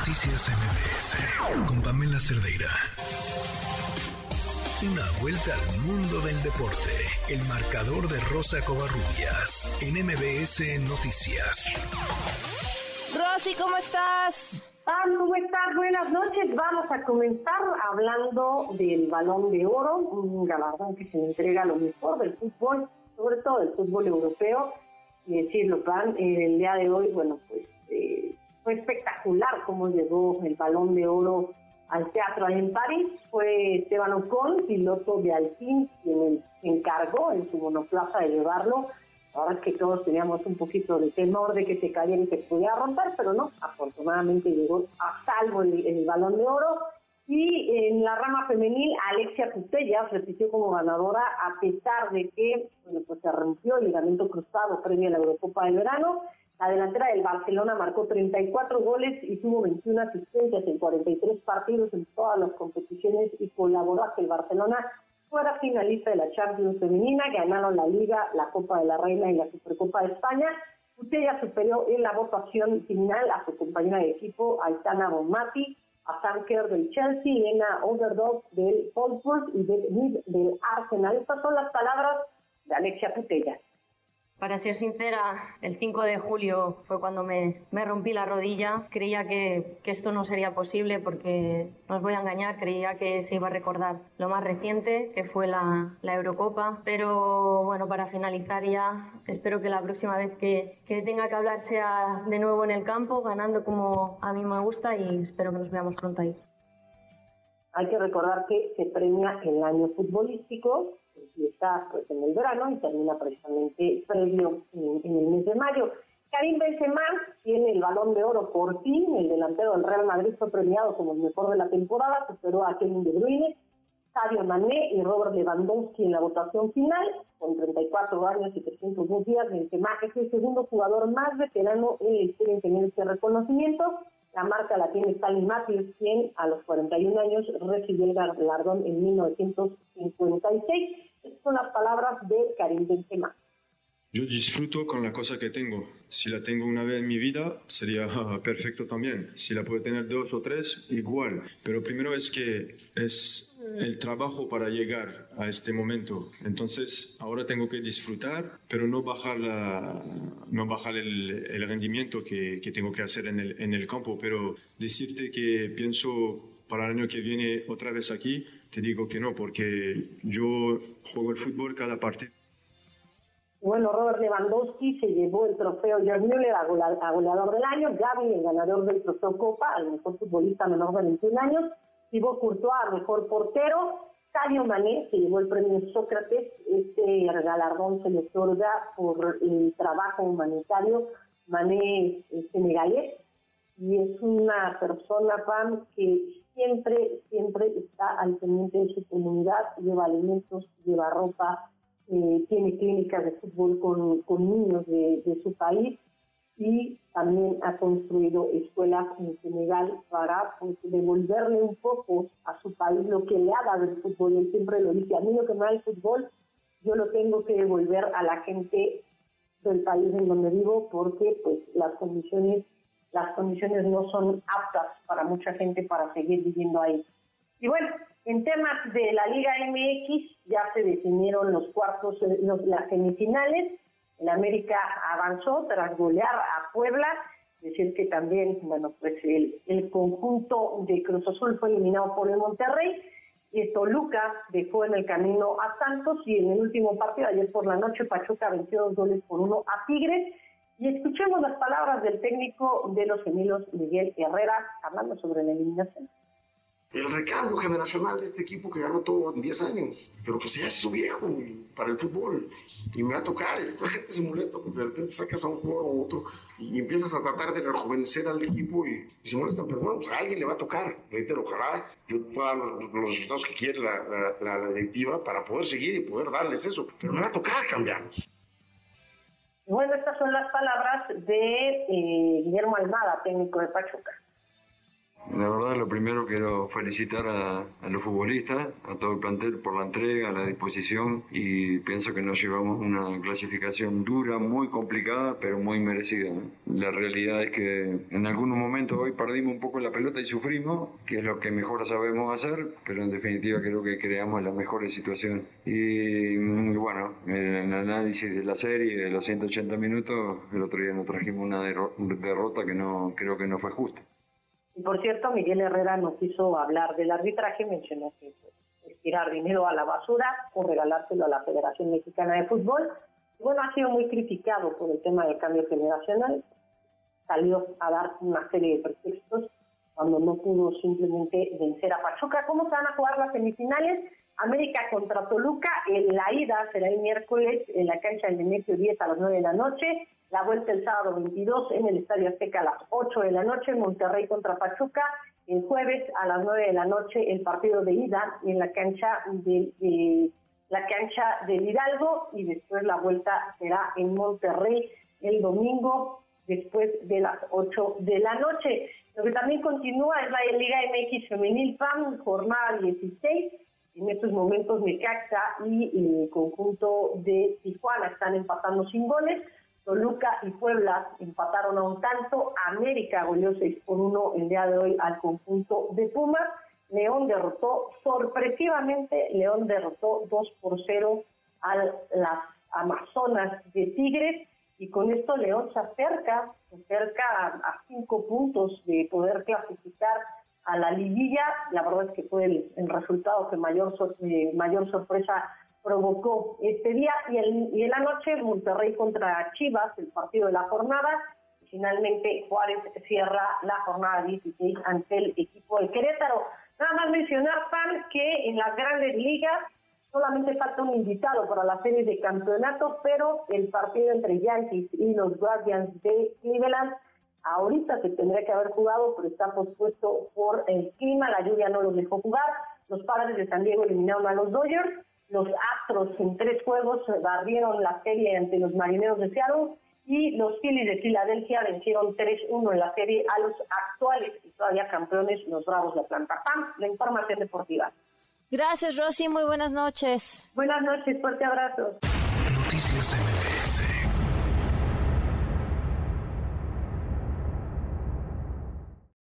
Noticias MBS con Pamela Cerdeira. Una vuelta al mundo del deporte. El marcador de Rosa Covarrubias en MBS Noticias. Rosy, ¿cómo estás? ¿cómo estás? Buenas noches. Vamos a comenzar hablando del Balón de Oro, un galardón que se entrega a lo mejor del fútbol, sobre todo del fútbol europeo. Y decirlo, Pan, el día de hoy, bueno, eh, fue espectacular cómo llegó el Balón de Oro al teatro en París. Fue Esteban Ocon, piloto de Alpine, quien se encargó en su monoplaza de llevarlo. Ahora es que todos teníamos un poquito de temor de que se cayera y se pudiera romper, pero no, afortunadamente llegó a salvo el, balón de oro. Y en la rama femenil, Alexia Putellas repitió como ganadora a pesar de que bueno, pues se rompió el ligamento cruzado previo a la Eurocopa de verano. La delantera del Barcelona marcó 34 goles y tuvo 21 asistencias en 43 partidos en todas las competiciones y colaboró a que el Barcelona fuera finalista de la Champions Femenina, ganaron la Liga, la Copa de la Reina y la Supercopa de España. Usted superó en la votación final a su compañera de equipo, Aitana Bonmati, a Sam Kerr del Chelsea, Elena Overdog del Wolfsburg y de del Arsenal. Estas son las palabras de Alexia Putella. Para ser sincera, el 5 de julio fue cuando me, me rompí la rodilla. Creía que, que, esto no sería posible porque, no os voy a engañar, creía que se iba a recordar lo más reciente, que fue la, la Eurocopa. Pero bueno, para finalizar ya, espero que la próxima vez que, que tenga que hablar sea de nuevo en el campo, ganando como a mí me gusta y espero que nos veamos pronto ahí. Hay que recordar que se premia el año futbolístico está pues en el verano y termina precisamente previo en, el mes de mayo. Karim Benzema tiene el balón de oro por fin, el delantero del Real Madrid fue premiado como el mejor de la temporada, superó a Kevin De Bruyne, Sadio Mané y Robert Lewandowski en la votación final, con 34 años y 302 días, Benzema es el segundo jugador más veterano en la tener este reconocimiento, la marca la tiene Stanley Matthews, quien a los 41 años recibió el galardón en 1956. Son las palabras de Karim Benzema. Yo disfruto con la cosa que tengo. Si la tengo una vez en mi vida, sería perfecto también. Si la puedo tener dos o tres, igual. Pero primero es que es el trabajo para llegar a este momento. Entonces, ahora tengo que disfrutar, pero no bajar, la, no bajar el, rendimiento que, tengo que hacer en el campo. Pero decirte que pienso para el año que viene otra vez aquí, te digo que no, porque yo juego el fútbol cada partido. Bueno, Robert Lewandowski se llevó el trofeo George Müller a, goleador del año, Gaby el ganador del trofeo Copa, al mejor futbolista menor de 21 años, Thibaut Courtois mejor portero, Sadio Mané se llevó el premio Sócrates, este galardón se le otorga por el trabajo humanitario, Mané senegalés y es una persona, Pam, que siempre, siempre está al pendiente de su comunidad, lleva alimentos, lleva ropa, eh, tiene clínicas de fútbol con, con niños de, su país y también ha construido escuelas en Senegal para pues, devolverle un poco a su país lo que le ha dado el fútbol. Él siempre lo dice, a mí lo que me da el fútbol, yo lo tengo que devolver a la gente del país en donde vivo porque pues las condiciones las condiciones no son aptas para mucha gente para seguir viviendo ahí. Y bueno, en temas de la Liga MX ya se definieron los cuartos, eh, las semifinales. El América avanzó tras golear a Puebla. Decir que también, bueno, pues el, el conjunto de Cruz Azul fue eliminado por el Monterrey. Y Toluca dejó en el camino a Santos y en el último partido, ayer por la noche, Pachuca venció dos goles por uno a Tigres. Y escuchemos las palabras del técnico de los gemilos, Miguel Herrera, hablando sobre la eliminación el recambio generacional de este equipo que ganó todo en 10 años, pero que se hace su viejo para el fútbol. Y me va a tocar, y la gente se molesta porque de repente sacas a un jugador o otro y empiezas a tratar de rejuvenecer al equipo y, se molestan, pero bueno, pues a alguien le va a tocar. Reitero, ojalá yo pueda los, resultados que quiere la, la, directiva para poder seguir y poder darles eso, pero me va a tocar cambiarlos. Bueno, estas son las palabras de eh, Guillermo Almada, técnico de Pachuca La verdad, lo primero quiero felicitar a, los futbolistas, a todo el plantel por la entrega, la disposición y pienso que nos llevamos una clasificación dura, muy complicada, pero muy merecida. La realidad es que en algunos momentos hoy perdimos un poco la pelota y sufrimos, que es lo que mejor sabemos hacer, pero en definitiva creo que creamos las mejores situaciones. Y, bueno, en el análisis de la serie, de los 180 minutos, el otro día nos trajimos una derrota que no creo que no fue justa. Y por cierto, Miguel Herrera no quiso hablar del arbitraje, mencionó que pues, tirar dinero a la basura o regalárselo a la Federación Mexicana de Fútbol. Bueno, ha sido muy criticado por el tema del cambio generacional. Salió a dar una serie de pretextos cuando no pudo simplemente vencer a Pachuca. ¿Cómo se van a jugar las semifinales? América contra Toluca, en la ida será el miércoles en la cancha del Nemesio 10 a las 9 de la noche, la vuelta el sábado 22 en el Estadio Azteca a las 8 de la noche, Monterrey contra Pachuca, el jueves a las 9 de la noche el partido de ida en la cancha de, la cancha del Hidalgo y después la vuelta será en Monterrey el domingo después de las 8 de la noche. Lo que también continúa es la Liga MX Femenil PAN, jornada 16. En estos momentos Necaxa y el conjunto de Tijuana están empatando sin goles. Toluca y Puebla empataron a un tanto. América goleó 6 por 1 el día de hoy al conjunto de Pumas. León derrotó sorpresivamente, León derrotó 2 por 0 a las Amazonas de Tigres y con esto León se acerca, se acerca a 5 puntos de poder clasificar a la liguilla. La verdad es que fue el, resultado que mayor, eh, mayor sorpresa provocó este día. Y, el, y en la noche, Monterrey contra Chivas, el partido de la jornada. Finalmente, Juárez cierra la jornada 16 ante el equipo de Querétaro. Nada más mencionar, Pan, que en las grandes ligas solamente falta un invitado para la serie de campeonato, pero el partido entre Yankees y los Guardians de Cleveland ahorita se tendría que haber jugado, pero está pospuesto por el clima, la lluvia no los dejó jugar. Los padres de San Diego eliminaron a los Dodgers, los Astros en tres juegos barrieron la serie ante los Marineros de Seattle y los Phillies de Filadelfia vencieron 3-1 en la serie a los actuales y todavía campeones, los Bravos de Atlanta. Pam, la información deportiva. Gracias, Rosy. Muy buenas noches. Buenas noches. Fuerte abrazo. Noticias MBS